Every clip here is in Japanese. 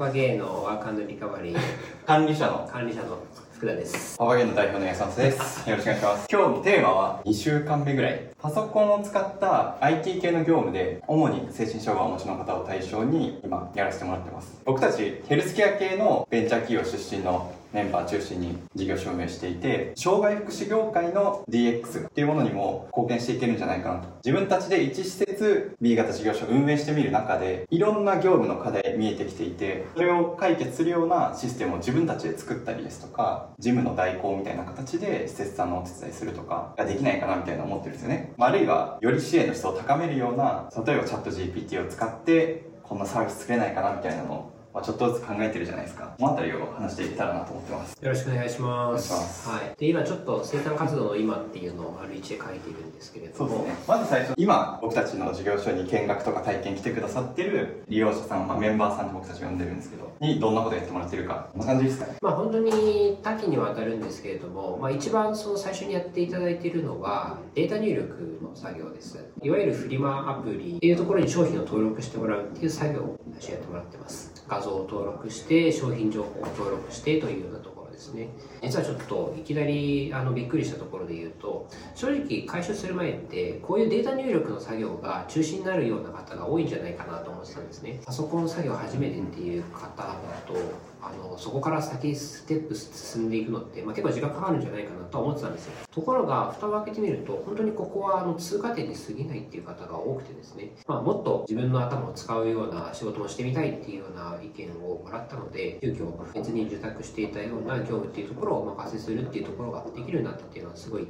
パゲーのワークリカバリー管理者の管理者の福田です。パパゲーの代表の安松です。よろしくお願いします。今日テーマは2週間目ぐらい。パソコンを使った IT 系の業務で、主に精神障害をお持ちの方を対象に今やらせてもらってます。僕たちヘルスケア系のベンチャー企業出身のメンバー中心に事業所を運営していて、障害福祉業界の DX っていうものにも貢献していけるんじゃないかなと。自分たちで1施設 B 型事業所を運営してみる中で、いろんな業務の課題見えてきていて、それを解決するようなシステムを自分たちで作ったりですとか、事務の代行みたいな形で施設さんのお手伝いするとかができないかなみたいな思ってるんですよね。ああるいは、より支援の質を高めるような、例えばチャット GPT を使って、こんなサービス作れないかなみたいなのを、まあ、ちょっとずつ考えてるじゃないですか。このあたりを話していけたらなと思ってます。よろしくお願いします。はい。で、今ちょっと生産活動の今っていうのをある一で書いているんですけれども、そうですね。まず最初、今、僕たちの事業所に見学とか体験来てくださってる利用者さん、まあ、メンバーさんって僕たちが呼んでるんですけど、にどんなことやってもらってるか、こんな感じですか？ね。まあ本当に多岐にわたるんですけれども、まあ一番その最初にやっていただいているのはデータ入力の作業です。いわゆるフリマアプリっていうところに商品を登録してもらうっていう作業を最初やってもらってます。画像を登録して、商品情報を登録してというようなところですね。実はちょっといきなりあのびっくりしたところで言うと、正直回収する前ってこういうデータ入力の作業が中心になるような方が多いんじゃないかなと思ってたんですね。パソコン作業初めてっていう方だと、あのそこから先ステップ進んでいくのって、まあ、結構時間かかるんじゃないかなとは思ってたんですよところが蓋を開けてみると本当にここはあの通過点に過ぎないっていう方が多くてですね、まあ、もっと自分の頭を使うような仕事もしてみたいっていうような意見をもらったので急遽別に受託していたような業務っていうところをお任せするっていうところができるようになったっていうのはすごい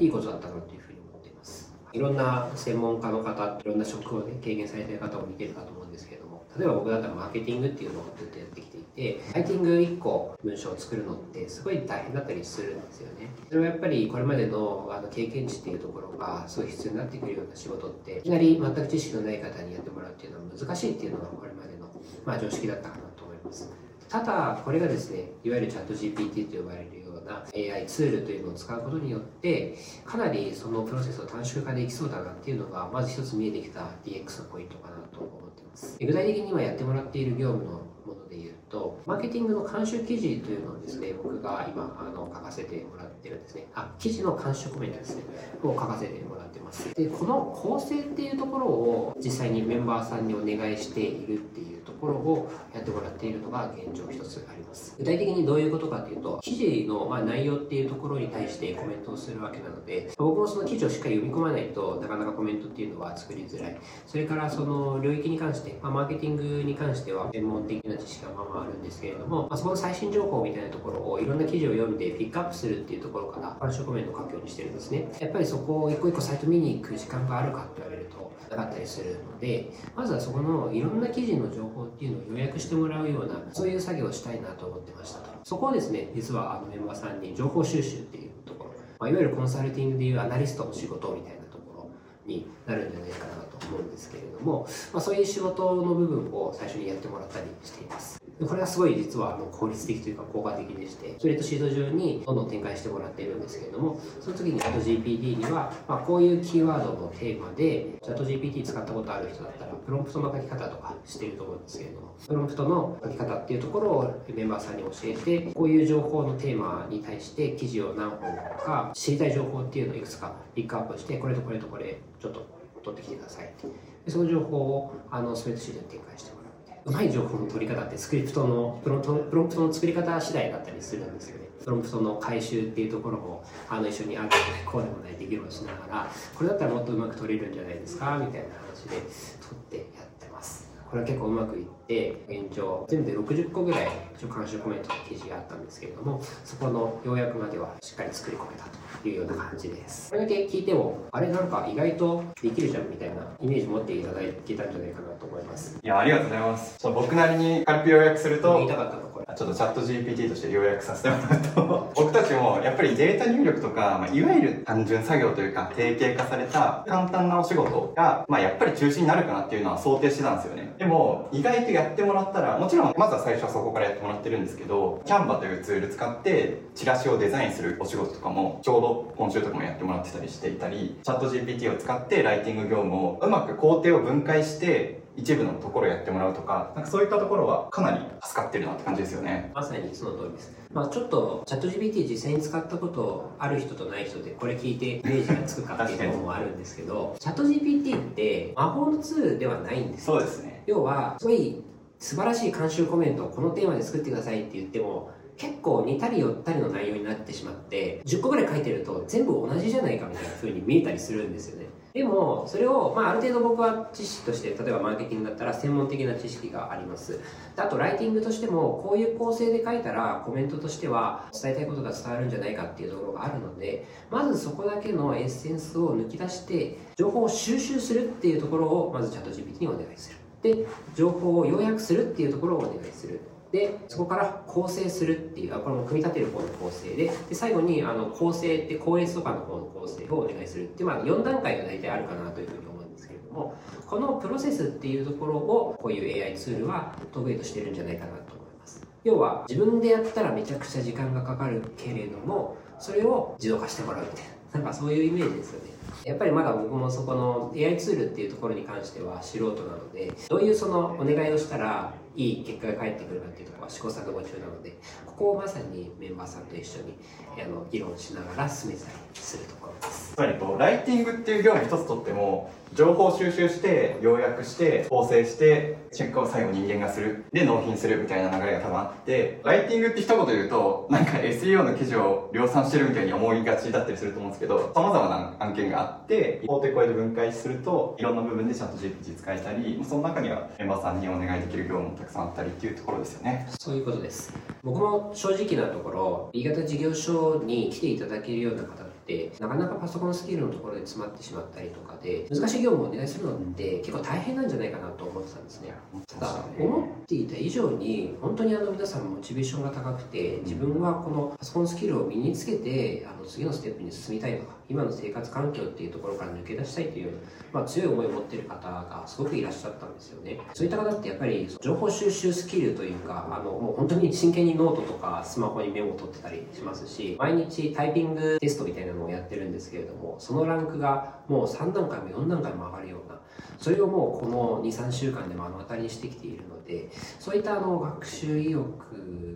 いいことだったなというふうに思っています。いろんな専門家の方いろんな職を、ね、経験されている方を見てるかと思うんですけれども例えば僕だったらマーケティングっていうのをずっとやってきていてライティング1個文章を作るのってすごい大変だったりするんですよね。それはやっぱりこれまでのあの経験値っていうところがすごい必要になってくるような仕事っていきなり全く知識のない方にやってもらうっていうのは難しいっていうのがこれまでの、まあ、常識だったかなと思います。ただこれがですねいわゆるチャット GPT と呼ばれるような AI ツールというのを使うことによってかなりそのプロセスを短縮化できそうだなっていうのがまず一つ見えてきた DX のポイントかなと思ってます。具体的に今やってもらっている業務のもので言うとマーケティングの監修記事というのをですね僕が今あの書かせてもらってるんですね。あ記事の監修コメントですね。を書かせてもらってます。でこの構成っていうところを実際にメンバーさんにお願いしているっていうころをやってもらっているのが現状一つあります。具体的にどういうことかというと記事のま内容っていうところに対してコメントをするわけなので僕もその記事をしっかり読み込まないとなかなかコメントっていうのは作りづらい。それからその領域に関して、まあ、マーケティングに関しては専門的な知識がまあまああるんですけれども、まあ、そこの最新情報みたいなところをいろんな記事を読んでピックアップするっていうところから監修コメントを書くようにしてるんですね。やっぱりそこを一個一個サイト見に行く時間があるかって言われるとなかったりするのでまずはそこのいろんな記事の情報っていうのを予約してもらうようなそういう作業をしたいなと思ってましたと。そこをですね実はあのメンバーさんに情報収集っていうところ、まあ、いわゆるコンサルティングでいうアナリストの仕事みたいなところになるんじゃないかなと思うんですけれども、まあ、そういう仕事の部分を最初にやってもらったりしています。これはすごい実はあの効率的というか効果的でしてスプレッドシート上にどんどん展開してもらっているんですけれどもその時にチャット GPT には、まあ、こういうキーワードのテーマでチャット GPT 使ったことある人だったらプロンプトの書き方とかしてると思うんですけれどもプロンプトの書き方っていうところをメンバーさんに教えてこういう情報のテーマに対して記事を何本か知りたい情報っていうのをいくつかピックアップしてこれとこれとこれちょっと取ってきてくださいでその情報をあのスプレッドシートに展開してもらうまい情報の取り方ってスクリプトのプロンプトプロンプトの作り方次第だったりするんですよね。プロンプトの回収っていうところもあの一緒にあるこうでもないできるもしながらこれだったらもっとうまく取れるんじゃないですかみたいな話で取ってやってます。これは結構うまくいって現状全部で60個ぐらい一応監修コメントの記事があったんですけれどもそこの要約まではしっかり作り込めたと。いうような感じです。これだけ聞いてもあれなんか意外とできるじゃんみたいなイメージ持っていただけたんじゃないかなと思います。いや、ありがとうございます。僕なりに軽く要約すると、言いたかったちょっとチャット GPT として要約させてもらうと、僕たちもやっぱりデータ入力とか、まあ、いわゆる単純作業というか、定型化された簡単なお仕事が、まあ、やっぱり中心になるかなっていうのは想定してたんですよね。でも、意外とやってもらったら、もちろん、まずは最初はそこからやってもらってるんですけど、Canva というツール使って、チラシをデザインするお仕事とかも、ちょうど今週とかもやってもらってたりしていたり、チャット GPT を使ってライティング業務をうまく工程を分解して、一部のところやってもらうとか、なんかそういったところはかなり助かってるなって感じですよね。まさにその通りです。まあちょっとチャット GPT 実際に使ったことある人とない人でこれ聞いてイメージがつくかっていうのもあるんですけど、チャット GPT って魔法のツールではないんですそうですね。要は、すごい素晴らしい監修コメントをこのテーマで作ってくださいって言っても、結構似たり寄ったりの内容になってしまって、10個ぐらい書いてると全部同じじゃないかみたいな風に見えたりするんですよね。でも、それを、まあ、ある程度僕は知識として、例えばマーケティングだったら専門的な知識があります。あと、ライティングとしても、こういう構成で書いたら、コメントとしては伝えたいことが伝わるんじゃないかっていうところがあるので、まずそこだけのエッセンスを抜き出して、情報を収集するっていうところを、まずチャット GPT にお願いする。で、情報を要約するっていうところをお願いする。で、そこから構成するっていう、これも組み立てる方の構成で、で最後にあの構成って、校閲とかの方の構成をお願いするっていう、まあ、4段階が大体あるかなというふうに思うんですけれども、このプロセスっていうところを、こういう AI ツールは得意としてるんじゃないかなと思います。要は、自分でやったらめちゃくちゃ時間がかかるけれども、それを自動化してもらうみたいな、なんかそういうイメージですよね。やっぱりまだ僕もそこの AI ツールっていうところに関しては素人なので、どういうそのお願いをしたらいい結果が返ってくるかっていうところは試行錯誤中なので、ここをまさにメンバーさんと一緒にあの議論しながら進めたりするところ。つまりこうライティングっていう業務一つとっても情報収集して要約して構成してチェックを最後人間がするで納品するみたいな流れが多分あってライティングって一言言うとなんか SEO の記事を量産してるみたいに思いがちだったりすると思うんですけど様々な案件があって法定声で分解するといろんな部分でちゃんと GPT 使えたりその中にはメンバーさんにお願いできる業務もたくさんあったりっていうところですよねそういうことです。僕も正直なところ、B 型事業所に来ていただけるような方って、なかなかパソコンスキルのところで詰まってしまったりとかで、難しい業務をお願いするのって結構大変なんじゃないかなと思ってたんですね。ただ、思っていた以上に、本当にあの皆さんモチベーションが高くて、自分はこのパソコンスキルを身につけて、あの次のステップに進みたいとか、今の生活環境っていうところから抜け出したいという、まあ、強い思いを持ってる方がすごくいらっしゃったんですよね。そういった方ってやっぱり情報収集スキルというか、あのもう本当に真剣にノートとかスマホにメモを取ってたりしますし、毎日タイピングテストみたいなのをやってるんですけれども、そのランクがもう3段階も4段階も上がるような、それをもうこの2、3週間で目の当たりにしてきているので、そういったあの学習意欲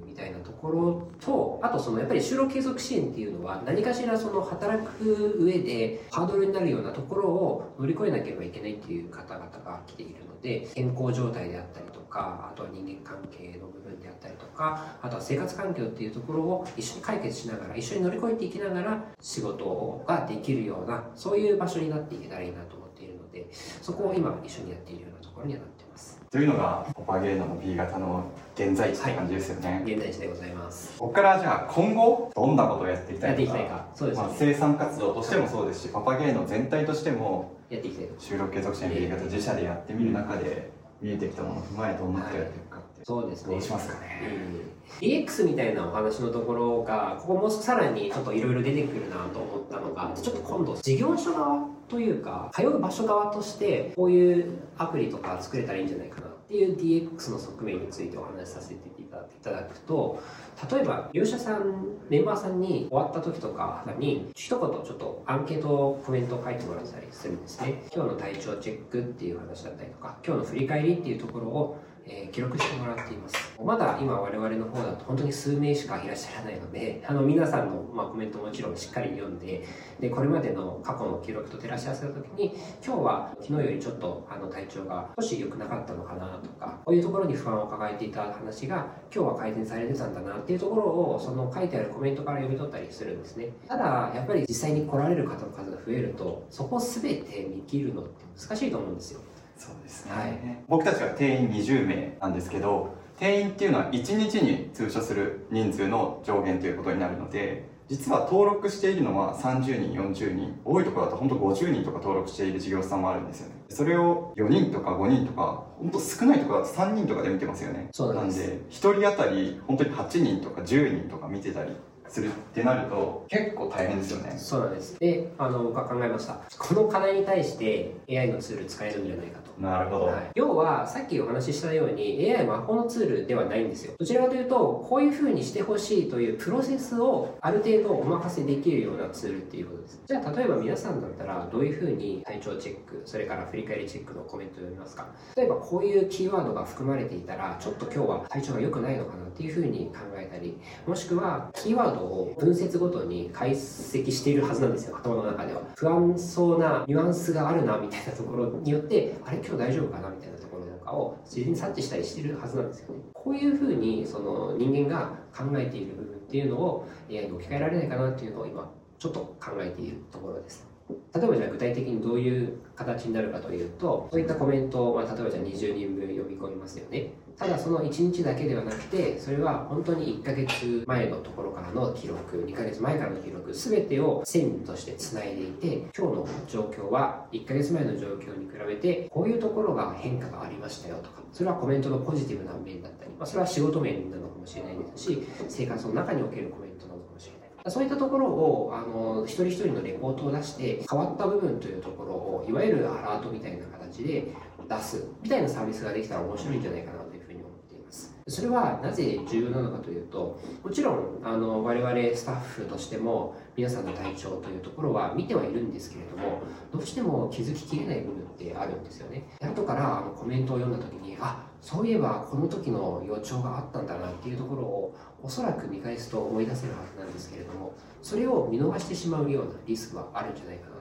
みたいなところと、あとそのやっぱり就労継続支援っていうのは何かしらその働く上でハードルになるようなところを乗り越えなければいけないっていう方々が来ているので、健康状態であったりとか、あとは人間関係の部分であったりとか、あとは生活環境っていうところを一緒に解決しながら、一緒に乗り越えていきながら仕事ができるような、そういう場所になっていけたらいいなと思っているので、そこを今一緒にやっているようなところにはなっています。というのがオパゲーノの B 型の現在地って感じですよね、現在地でございます。ここからじゃあ今後どんなことをやっていきたいのか。やっていきたいか。そうですね。まあ、。生産活動としてもそうですしパパゲーノ全体としてもやっていきたい。と就労継続支援 B 型自社でやってみる中で見えてきたものを踏まえどんなことをやっていくかそうですね。どうしますかねうん DX みたいなお話のところが、ここもさらにちょっといろいろ出てくるなと思ったのが、ちょっと今度事業所側というか、通う場所側として、こういうアプリとか作れたらいいんじゃないかなっていう DX の側面についてお話しさせていただくと、例えば、利用者さん、メンバーさんに終わった時とかに、一言ちょっとアンケートコメントを書いてもらったりするんですね。今日の体調チェックっていう話だったりとか、今日の振り返りっていうところを、えー記録してもらっています。まだ今我々の方だと本当に数名しかいらっしゃらないので、あの皆さんの、ま、コメントもちろんしっかり読んで、で、これまでの過去の記録と照らし合わせた時に、今日は昨日よりちょっとあの体調が少し良くなかったのかなとか、こういうところに不安を抱えていた話が今日は改善されてたんだなっていうところを、その書いてあるコメントから読み取ったりするんですね。ただ、やっぱり実際に来られる方の数が増えると、そこ全て見切るのって難しいと思うんですよ。そうですはい。僕たちは定員20名なんですけど定員っていうのは1日に通所する人数の上限ということになるので実は登録しているのは30人40人多いところだと本当50人とか登録している事業者さんもあるんですよね。それを4人とか5人とか本当少ないところだと3人とかで見てますよね。そうなんで1人当たり本当に8人とか10人とか見てたりするってなると結構大変ですよね。そうなんです。であの僕は考えました。この課題に対して AI のツール使えるんじゃないかと。なるほど、はい、要はさっきお話ししたように AI 魔法のツールではないんですよ。どちらかというとこういうふうにしてほしいというプロセスをある程度お任せできるようなツールっていうことです。じゃあ例えば皆さんだったらどういうふうに体調チェックそれから振り返りチェックのコメントを読みますか。例えばこういうキーワードが含まれていたらちょっと今日は体調が良くないのかなっていうふうに考えたりもしくはキーワードを分節ごとに解析しているはずなんですよ頭の中では。不安そうなニュアンスがあるなみたいなところによってあれ今日大丈夫かなみたいなところなんかを事前に察知したりしてるはずなんですよね。こういうふうにその人間が考えている部分っていうのを AI に置き換えられないかなっていうのを今ちょっと考えているところです。例えばじゃあ具体的にどういう形になるかというとそういったコメントを、まあ、例えばじゃあ20人分読み込みますよね。ただその1日だけではなくてそれは本当に1ヶ月前のところからの記録2ヶ月前からの記録全てを線としてつないでいて今日の状況は1ヶ月前の状況に比べてこういうところが変化がありましたよとかそれはコメントのポジティブな面だったり、まあ、それは仕事面なのかもしれないですし生活の中におけるコメントなのかもしれない。そういったところをあの一人一人のレポートを出して変わった部分というところをいわゆるアラートみたいな形で出すみたいなサービスができたら面白いんじゃないかなそれはなぜ重要なのかというともちろんあの我々スタッフとしても皆さんの体調というところは見てはいるんですけれどもどうしても気づききれない部分ってあるんですよね。後からコメントを読んだ時にあそういえばこの時の予兆があったんだなっていうところをおそらく見返すと思い出せるはずなんですけれどもそれを見逃してしまうようなリスクはあるんじゃないかな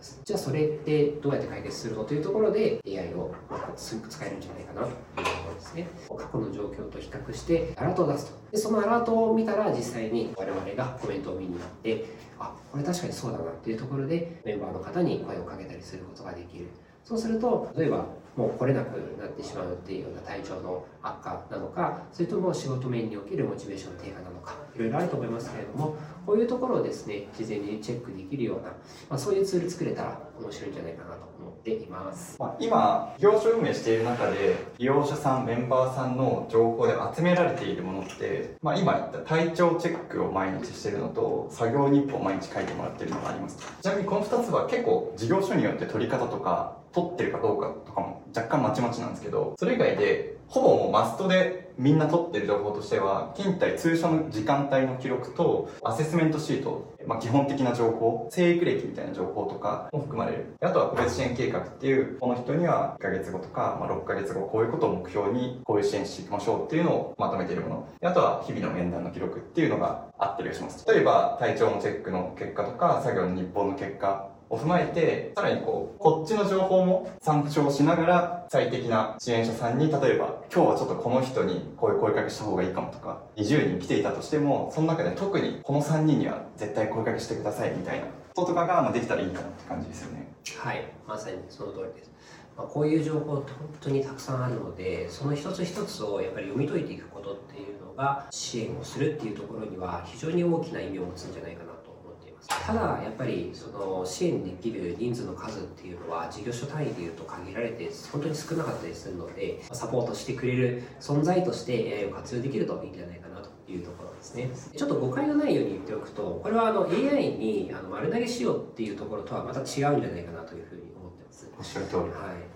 ます。じゃあそれってどうやって解決するのというところで AI を使えるんじゃないかなというところですね。過去の状況と比較してアラートを出すと。でそのアラートを見たら実際に我々がコメントを見に行ってあこれ確かにそうだなっていうところでメンバーの方に声をかけたりすることができる。そうすると例えばもう来れなくなってしまうっていうような体調の悪化なのかそれとも仕事面におけるモチベーション低下なのかいろいろあると思いますけれどもこういうところをですね事前にチェックできるような、まあ、そういうツール作れたら面白いんじゃないかなと思っています、まあ、今業種運営している中で利用者さんメンバーさんの情報で集められているものって、まあ、今言った体調チェックを毎日しているのと作業日報を毎日書いてもらっているのがあります。ちなみにこの2つは結構事業所によって取り方とか取ってるかどうかとかも若干まちまちなんですけどそれ以外でほぼもうマストでみんな取ってる情報としては、勤怠通所の時間帯の記録と、アセスメントシート、まあ基本的な情報、生育歴みたいな情報とかも含まれる。あとは個別支援計画っていう、この人には1ヶ月後とか、まあ6ヶ月後、こういうことを目標に、こういう支援していきましょうっていうのをまとめているもの。あとは日々の面談の記録っていうのがあったりします。例えば、体調のチェックの結果とか、作業の日報の結果、を踏まえて、さらにこう、こっちの情報も参照しながら、最適な支援者さんに、例えば、今日はちょっとこの人にこういう声かけした方がいいかもとか、20人来ていたとしても、その中で特にこの3人には絶対声かけしてくださいみたいなこととかができたらいいかなって感じですよね。はい、まさにその通りです。まあ、こういう情報本当にたくさんあるので、その一つ一つをやっぱり読み解いていくことっていうのが、支援をするっていうところには非常に大きな意味を持つんじゃないかなただやっぱりその支援できる人数の数っていうのは事業所単位でいうと限られて本当に少なかったりするのでサポートしてくれる存在として AI を活用できるといいんじゃないかなというところですね。ちょっと誤解のないように言っておくとこれはあの AI にあの丸投げしようっていうところとはまた違うんじゃないかなというふうに思ってます。おっしゃる通り、はい、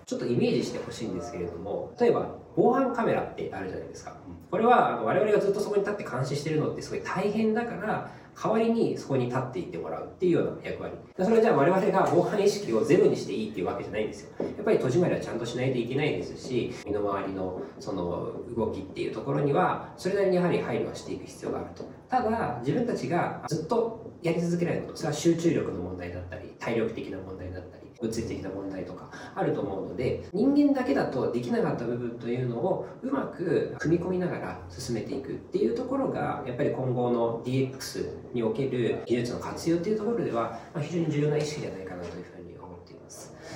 ちょっとイメージしてほしいんですけれども例えば防犯カメラってあるじゃないですかこれは我々がずっとそこに立って監視してるのってすごい大変だから代わりにそこに立っていってもらうっていうような役割。それはじゃあ我々が防犯意識をゼロにしていいっていうわけじゃないんですよ。やっぱり戸締まりはちゃんとしないといけないですし、身の回りのその動きっていうところには、それなりにやはり配慮はしていく必要があると。ただ、自分たちがずっとやり続けないこと、それは集中力の問題だったり、体力的な問題だったり、移ってきた問題とかあると思うので人間だけだとできなかった部分というのをうまく組み込みながら進めていくっていうところがやっぱり今後の DX における技術の活用っていうところでは非常に重要な意識じゃないかなというふうに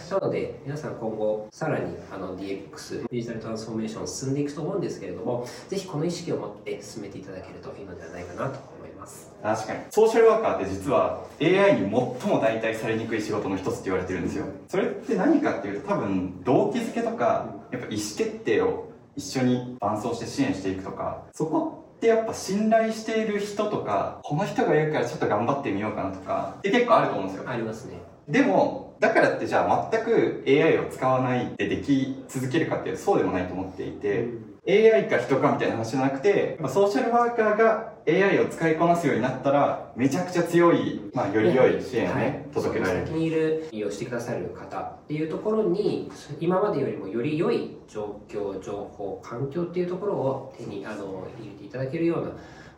なので皆さん今後さらにあの DX デジタルトランスフォーメーション進んでいくと思うんですけれどもぜひこの意識を持って進めていただけるといいのではないかなと思います確かにソーシャルワーカーって実は AI に最も代替されにくい仕事の一つって言われてるんですよそれって何かっていうと多分動機づけとかやっぱ意思決定を一緒に伴走して支援していくとかそこっってやっぱ信頼している人とか、この人が言うからちょっと頑張ってみようかなとか、って結構あると思うんですよ。ありますね。でも、だからってじゃあ全く AI を使わないででき続けるかっていうとそうでもないと思っていて、AI か人かみたいな話じゃなくて、まあソーシャルワーカーが AI を使いこなすようになったら、めちゃくちゃ強い、まあ、より良い支援をね、はい届けられる。先にいる利用してくださる方っていうところに今までよりもより良い状況情報環境っていうところを手にあの入れていただけるような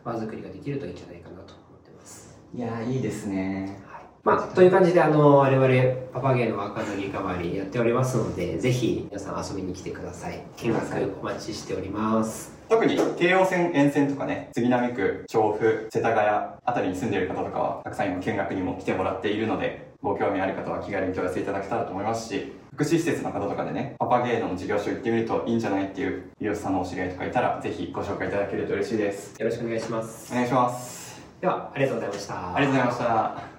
場作りができるといいんじゃないかなと思ってます。いやー、いいですね。はいまあ、という感じであの我々パパゲーの若のリカバリーやっておりますのでぜひ皆さん遊びに来てください見学お待ちしております特に京王線沿線とかね、杉並区、調布、世田谷あたりに住んでいる方とかは、たくさん今見学にも来てもらっているので、ご興味ある方は気軽に問い合わせいただけたらと思いますし、福祉施設の方とかでね、パパゲーノの事業所行ってみるといいんじゃないっていう美容師さんのお知り合いとかいたら、ぜひご紹介いただけると嬉しいです。よろしくお願いしますお願いします。ではありがとうございましたありがとうございました。